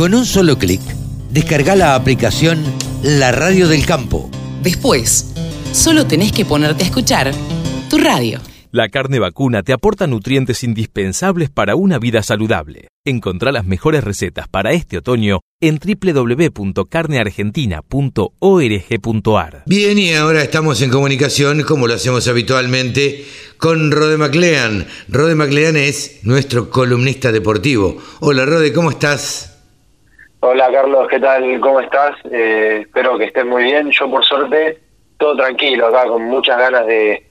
Con un solo clic, descarga la aplicación La Radio del Campo. Después, solo tenés que ponerte a escuchar tu radio. La carne vacuna te aporta nutrientes indispensables para una vida saludable. Encontrá las mejores recetas para este otoño en www.carneargentina.org.ar. Bien, y ahora estamos en comunicación, como lo hacemos habitualmente, con Rode MacLean. Rode MacLean es nuestro columnista deportivo. Hola, Rode, ¿cómo estás? Hola, Carlos, ¿qué tal? ¿Cómo estás? Eh, espero que estés muy bien. Yo, por suerte, todo tranquilo acá, con muchas ganas de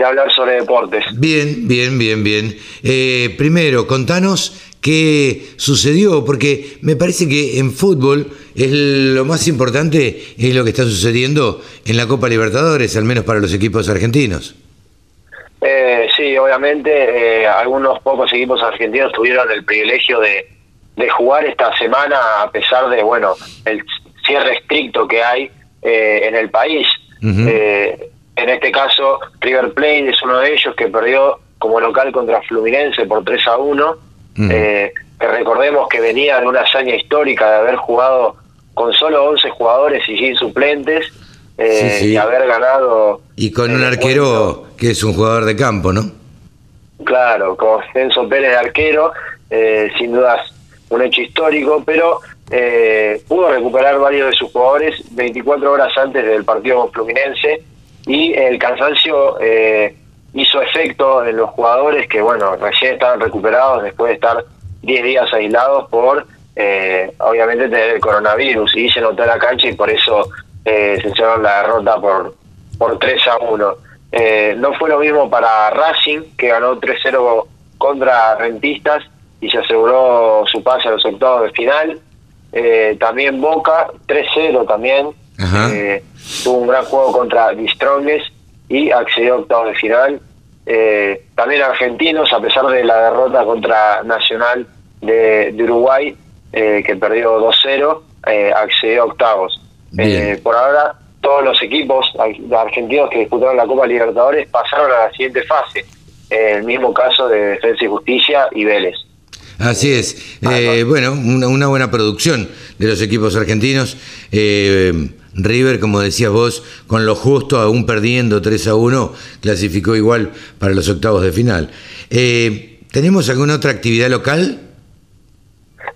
de hablar sobre deportes. Bien, bien, bien, bien. Eh, primero, contanos qué sucedió, porque me parece que en fútbol es lo más importante es lo que está sucediendo en la Copa Libertadores, al menos para los equipos argentinos. Eh, sí, obviamente eh, algunos pocos equipos argentinos tuvieron el privilegio de, jugar esta semana a pesar de, bueno, el cierre estricto que hay en el país. En este caso, River Plate es uno de ellos que perdió como local contra Fluminense por 3 a 1. Eh, que recordemos que venía de una hazaña histórica de haber jugado con solo 11 jugadores y sin suplentes eh, y haber ganado. Y con un arquero que es un jugador de campo, ¿no? Claro, con Enzo Pérez de arquero, eh, sin dudas un hecho histórico, pero pudo recuperar varios de sus jugadores 24 horas antes del partido Fluminense y el cansancio eh, hizo efecto en los jugadores que, bueno, recién estaban recuperados después de estar 10 días aislados por, eh, obviamente, tener el coronavirus y se notó la cancha y por eso eh, se hicieron la derrota por, por 3 a 1. no fue lo mismo para Racing, que ganó 3-0 contra Rentistas y se aseguró su pase a los octavos de final. también Boca, 3-0 también, eh, tuvo un gran juego contra The y accedió a octavos de final. Eh, también argentinos, a pesar de la derrota contra Nacional de, Uruguay, eh, que perdió 2-0, accedió a octavos. por ahora, todos los equipos argentinos que disputaron la Copa Libertadores pasaron a la siguiente fase. el mismo caso de Defensa y Justicia y Vélez. Así es. bueno, una, una, buena producción de los equipos argentinos. River, como decías vos, con lo justo, aún perdiendo 3 a 1, clasificó igual para los octavos de final. Eh, ¿Tenemos alguna otra actividad local?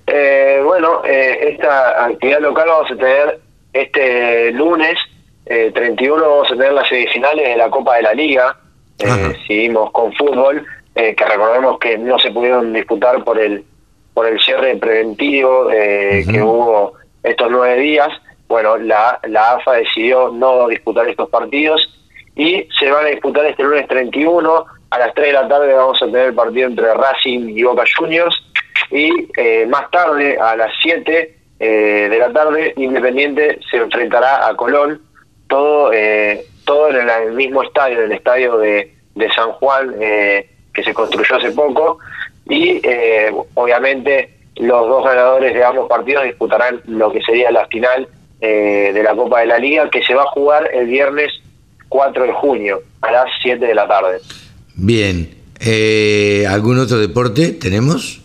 Eh, bueno, eh, esta actividad local vamos a tener este lunes 31, vamos a tener las semifinales de la Copa de la Liga. seguimos con fútbol, que recordemos que no se pudieron disputar por el por el cierre preventivo que hubo estos nueve días. Bueno, la, la AFA decidió no disputar estos partidos y se van a disputar este lunes 31. A las 3 de la tarde vamos a tener el partido entre Racing y Boca Juniors. Y eh, más tarde, a las 7 eh, de la tarde, Independiente se enfrentará a Colón, todo, eh, todo en el, mismo estadio, en el estadio de, de San Juan, que se construyó hace poco, y obviamente los dos ganadores de ambos partidos disputarán lo que sería la final eh, de la Copa de la Liga que se va a jugar el viernes 4 de junio a las 7 de la tarde. Bien. Eh, ¿Algún otro deporte tenemos?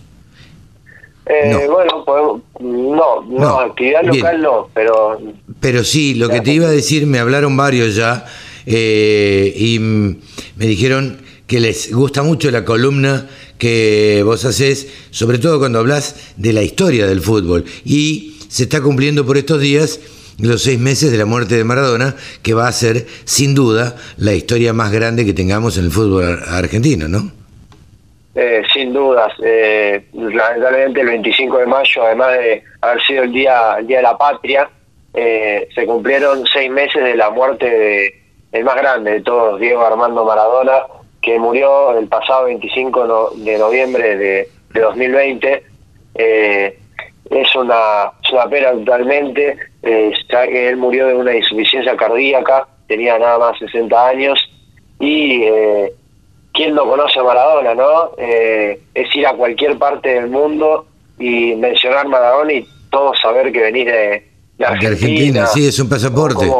Eh, no. Bueno, no, no, actividad local no, pero... Pero sí, lo que te iba a decir, me hablaron varios ya y me dijeron que les gusta mucho la columna que vos haces, sobre todo cuando hablas de la historia del fútbol. Y se está cumpliendo por estos días los seis meses de la muerte de Maradona, que va a ser sin duda la historia más grande que tengamos en el fútbol argentino, ¿no? Eh, sin dudas, eh, lamentablemente el 25 de mayo, además de haber sido el día, el día de la patria, eh, se cumplieron seis meses de la muerte de el más grande de todos, Diego Armando Maradona, que murió el pasado 25 de noviembre de, de 2020. Eh, es una, es una pena totalmente, eh, él murió de una insuficiencia cardíaca, tenía nada más 60 años, y eh, ¿quién no conoce a Maradona, no? Eh, es ir a cualquier parte del mundo y mencionar Maradona y todos saber que venís de, Argentina. sí, es un pasaporte.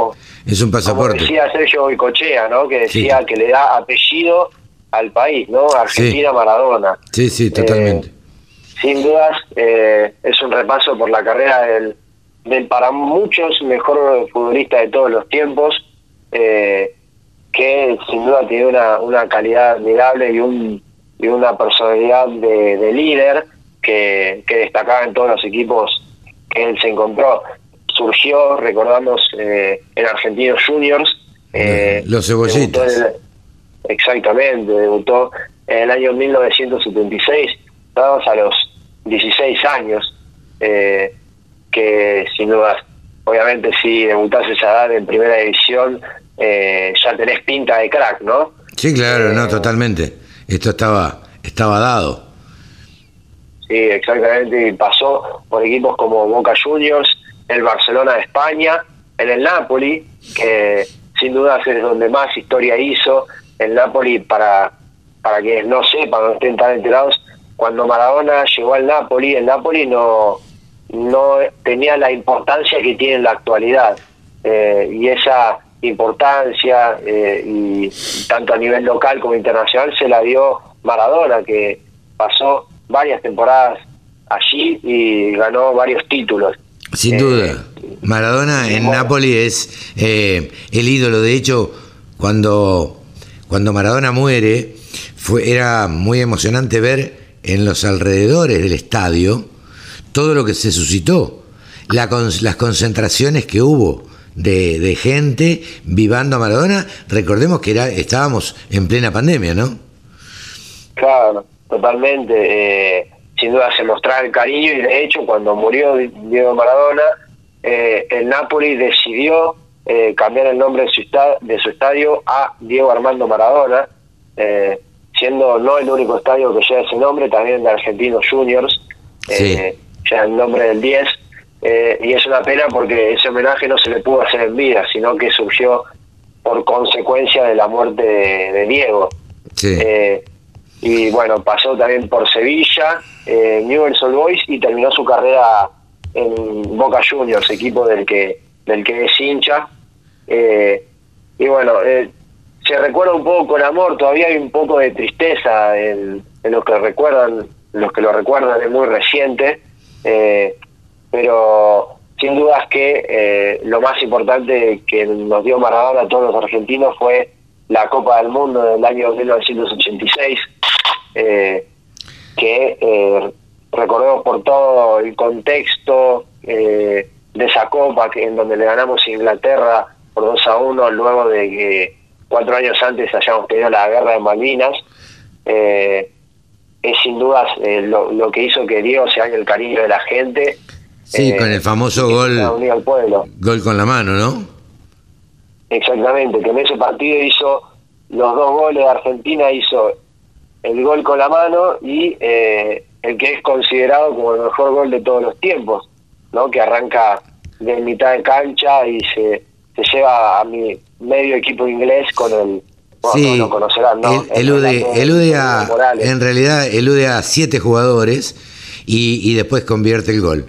Es un pasaporte. Como decía Sergio Boicochea, ¿no? Que decía que le da apellido al país, ¿no? Argentina Maradona. Sí, sí, totalmente. sin dudas eh, es un repaso por la carrera del, del para muchos mejor futbolista de todos los tiempos, eh, que sin duda tiene una, una calidad admirable y, un, y una personalidad de, líder que, que, destacaba en todos los equipos que él se encontró. Surgió, recordamos, eh, en Argentinos Juniors. Eh, los cebollitas. exactamente, debutó en el año 1976, estábamos a los 16 años, eh, que sin duda, obviamente si debutás esa edad en primera división, eh, ya tenés pinta de crack, ¿no? Sí, claro, no, totalmente. Esto estaba, estaba dado. Sí, exactamente, y pasó por equipos como Boca Juniors, el Barcelona de España, en el Napoli, que sin duda es donde más historia hizo. El Napoli, para, para quienes no sepan, no estén tan enterados, cuando Maradona llegó al Napoli, el Napoli no, no tenía la importancia que tiene en la actualidad. Eh, y esa importancia, eh, y tanto a nivel local como internacional, se la dio Maradona, que pasó varias temporadas allí y ganó varios títulos. Sin duda. Eh, Maradona en Napoli es el ídolo. De hecho, cuando, cuando Maradona muere, fue, era muy emocionante ver en los alrededores del estadio todo lo que se suscitó, las concentraciones que hubo de, gente vivando a Maradona. Recordemos que era, estábamos en plena pandemia, ¿no? Claro, totalmente. Eh, sin duda se mostraba el cariño y de hecho cuando murió Diego Maradona, eh, el Napoli decidió eh, cambiar el nombre de su, de su estadio a Diego Armando Maradona. Eh, siendo no el único estadio que lleva ese nombre, también de Argentinos Juniors, eh, ya el nombre del 10, eh, y es una pena porque ese homenaje no se le pudo hacer en vida, sino que surgió por consecuencia de la muerte de, Diego. Eh, y bueno, pasó también por Sevilla, eh, Newell's Old Boys y terminó su carrera en Boca Juniors, equipo del que del que es hincha. y bueno, se recuerda un poco con amor, todavía hay un poco de tristeza en, los que recuerdan, los que lo recuerdan es muy reciente, eh, pero sin dudas que eh, lo más importante que nos dio Maradona a todos los argentinos fue la Copa del Mundo del año 1986, eh, que recordemos por todo el contexto de esa Copa que en donde le ganamos a Inglaterra por 2 a 1 luego de que cuatro años antes hayamos tenido la guerra de Malvinas, eh, es sin dudas eh, lo, que hizo que Diego se haga el cariño de la gente. Sí, con el eh, famoso gol, gol con la mano, ¿no? Exactamente, que en ese partido hizo los dos goles de Argentina, hizo el gol con la mano y el que es considerado como el mejor gol de todos los tiempos, ¿no? Que arranca de mitad de cancha y se, se lleva a mi medio equipo inglés con el sí, lo conocerán, ¿no? elude, a, en realidad elude a siete jugadores y, después convierte el gol.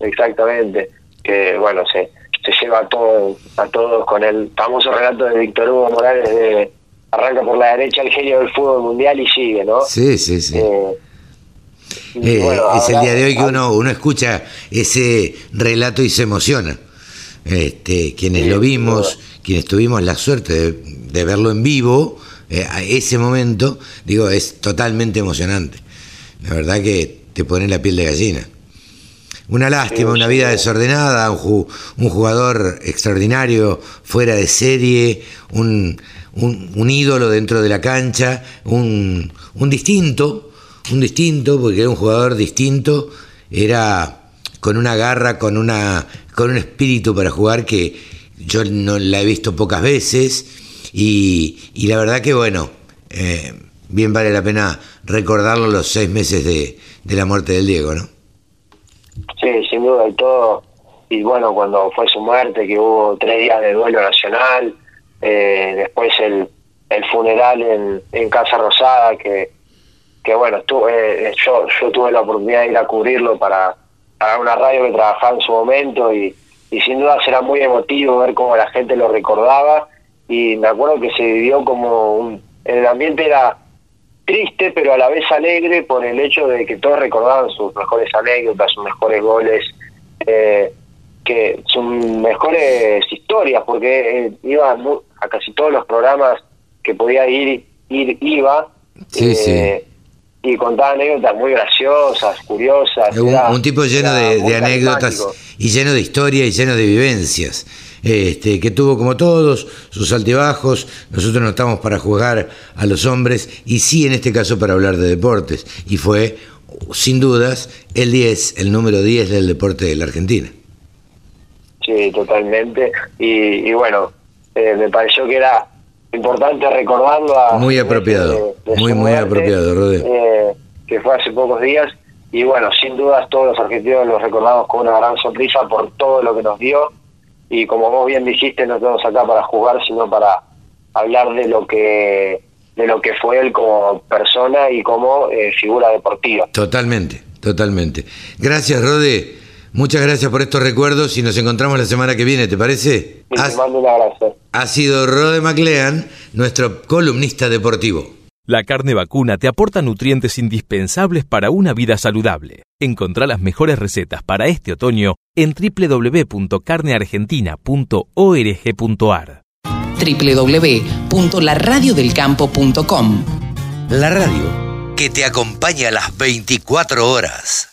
Exactamente, que bueno, se, se lleva a, todo, a todos con el famoso relato de Víctor Hugo Morales de arranca por la derecha el genio del fútbol mundial y sigue, ¿no? Sí, sí, sí. Eh, eh, es el día de hoy que uno, uno escucha ese relato y se emociona. Este, quienes lo vimos, quienes tuvimos la suerte de, verlo en vivo, eh, a ese momento, digo, es totalmente emocionante. La verdad que te pone la piel de gallina. Una lástima, una vida desordenada, un, jugador extraordinario, fuera de serie, un, ídolo dentro de la cancha, un, un distinto, un distinto, porque era un jugador distinto, era con una garra, con, una, con un espíritu para jugar que yo no la he visto pocas veces y, y la verdad que bueno, eh, bien vale la pena recordarlo los seis meses de, de la muerte del Diego, ¿no? Sí, sin duda y todo. Y bueno, cuando fue su muerte, que hubo tres días de duelo nacional, eh, después el, el funeral en, en Casa Rosada, que, que bueno, estuve, eh, yo, yo tuve la oportunidad de ir a cubrirlo para, una radio que trabajaba en su momento y, y sin duda será muy emotivo ver cómo la gente lo recordaba y me acuerdo que se vivió como un, el ambiente era triste, pero a la vez alegre por el hecho de que todos recordaban sus mejores anécdotas, sus mejores goles, eh, que sus mejores historias, porque eh, iba a casi todos los programas que podía ir, ir iba. Eh, y contaba anécdotas muy graciosas, curiosas. Un, tipo lleno de, anécdotas y lleno de historia y lleno de vivencias. Este, que tuvo como todos sus altibajos, nosotros no estamos para jugar a los hombres y sí en este caso para hablar de deportes y fue sin dudas el 10, el número 10 del deporte de la Argentina. Sí, totalmente y, bueno, eh, me pareció que era importante recordarlo a... Muy apropiado, muy, muy apropiado, Rodé. Eh, que fue hace pocos días y bueno, sin dudas todos los argentinos los recordamos con una gran sonrisa por todo lo que nos dio y como vos bien dijiste, no estamos acá para jugar, sino para hablar de lo que de lo que fue él como persona y como eh, figura deportiva. Totalmente, totalmente. Gracias, Rode. Muchas gracias por estos recuerdos y nos encontramos la semana que viene, ¿te parece? te mando un abrazo. Ha sido Rode MacLean, nuestro columnista deportivo. La carne vacuna te aporta nutrientes indispensables para una vida saludable. Encontrá las mejores recetas para este otoño en www.carneargentina.org.ar www.laradiodelcampo.com La radio que te acompaña a las 24 horas.